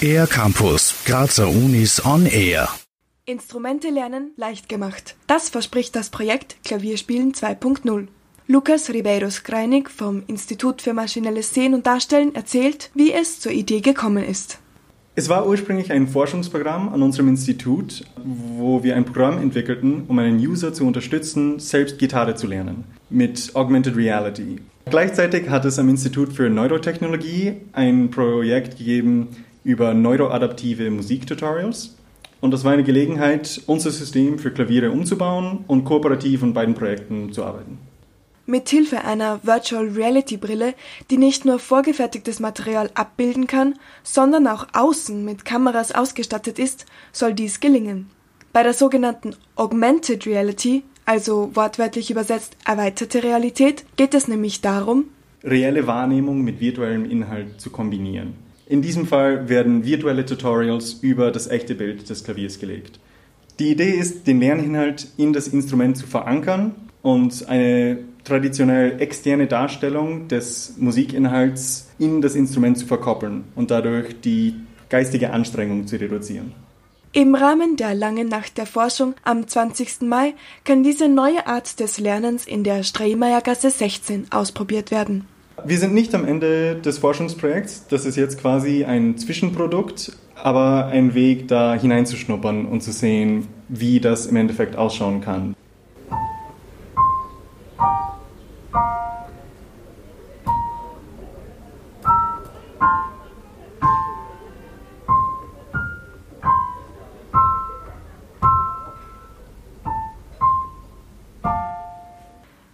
Air Campus, Grazer Unis on Air. Instrumente lernen leicht gemacht. Das verspricht das Projekt Klavierspielen 2.0. Lukas Ribeiros Kreinig vom Institut für maschinelles Sehen und Darstellen erzählt, wie es zur Idee gekommen ist. Es war ursprünglich ein Forschungsprogramm an unserem Institut, wo wir ein Programm entwickelten, um einen User zu unterstützen, selbst Gitarre zu lernen, mit Augmented Reality. Gleichzeitig hat es am Institut für Neurotechnologie ein Projekt gegeben über neuroadaptive Musiktutorials. Und das war eine Gelegenheit, unser System für Klaviere umzubauen und kooperativ an beiden Projekten zu arbeiten. Mithilfe einer Virtual Reality Brille, die nicht nur vorgefertigtes Material abbilden kann, sondern auch außen mit Kameras ausgestattet ist, soll dies gelingen. Bei der sogenannten Augmented Reality, also wortwörtlich übersetzt erweiterte Realität, geht es nämlich darum, reelle Wahrnehmung mit virtuellem Inhalt zu kombinieren. In diesem Fall werden virtuelle Tutorials über das echte Bild des Klaviers gelegt. Die Idee ist, den Lerninhalt in das Instrument zu verankern und eine traditionell externe Darstellung des Musikinhalts in das Instrument zu verkoppeln und dadurch die geistige Anstrengung zu reduzieren. Im Rahmen der langen Nacht der Forschung am 20. Mai kann diese neue Art des Lernens in der Streymeyergasse 16 ausprobiert werden. Wir sind nicht am Ende des Forschungsprojekts. Das ist jetzt quasi ein Zwischenprodukt, aber ein Weg, da hineinzuschnuppern und zu sehen, wie das im Endeffekt ausschauen kann.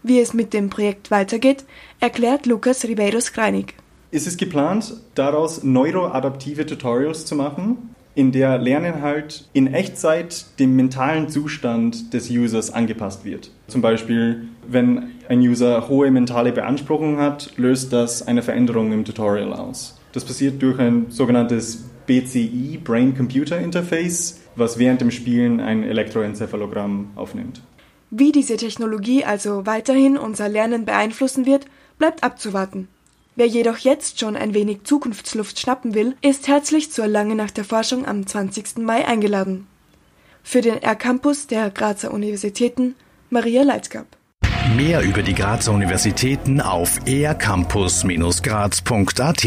Wie es mit dem Projekt weitergeht, erklärt Lukas Ribeiros Kreinig. Es ist geplant, daraus neuroadaptive Tutorials zu machen, in der Lerninhalt in Echtzeit dem mentalen Zustand des Users angepasst wird. Zum Beispiel, wenn ein User hohe mentale Beanspruchung hat, löst das eine Veränderung im Tutorial aus. Das passiert durch ein sogenanntes BCI, Brain Computer Interface, was während dem Spielen ein Elektroenzephalogramm aufnimmt. Wie diese Technologie also weiterhin unser Lernen beeinflussen wird, bleibt abzuwarten. Wer jedoch jetzt schon ein wenig Zukunftsluft schnappen will, ist herzlich zur Lange Nacht der Forschung am 20. Mai eingeladen. Für den R-Campus der Grazer Universitäten Maria Leitzgab. Mehr über die Grazer Universitäten auf ercampus-graz.at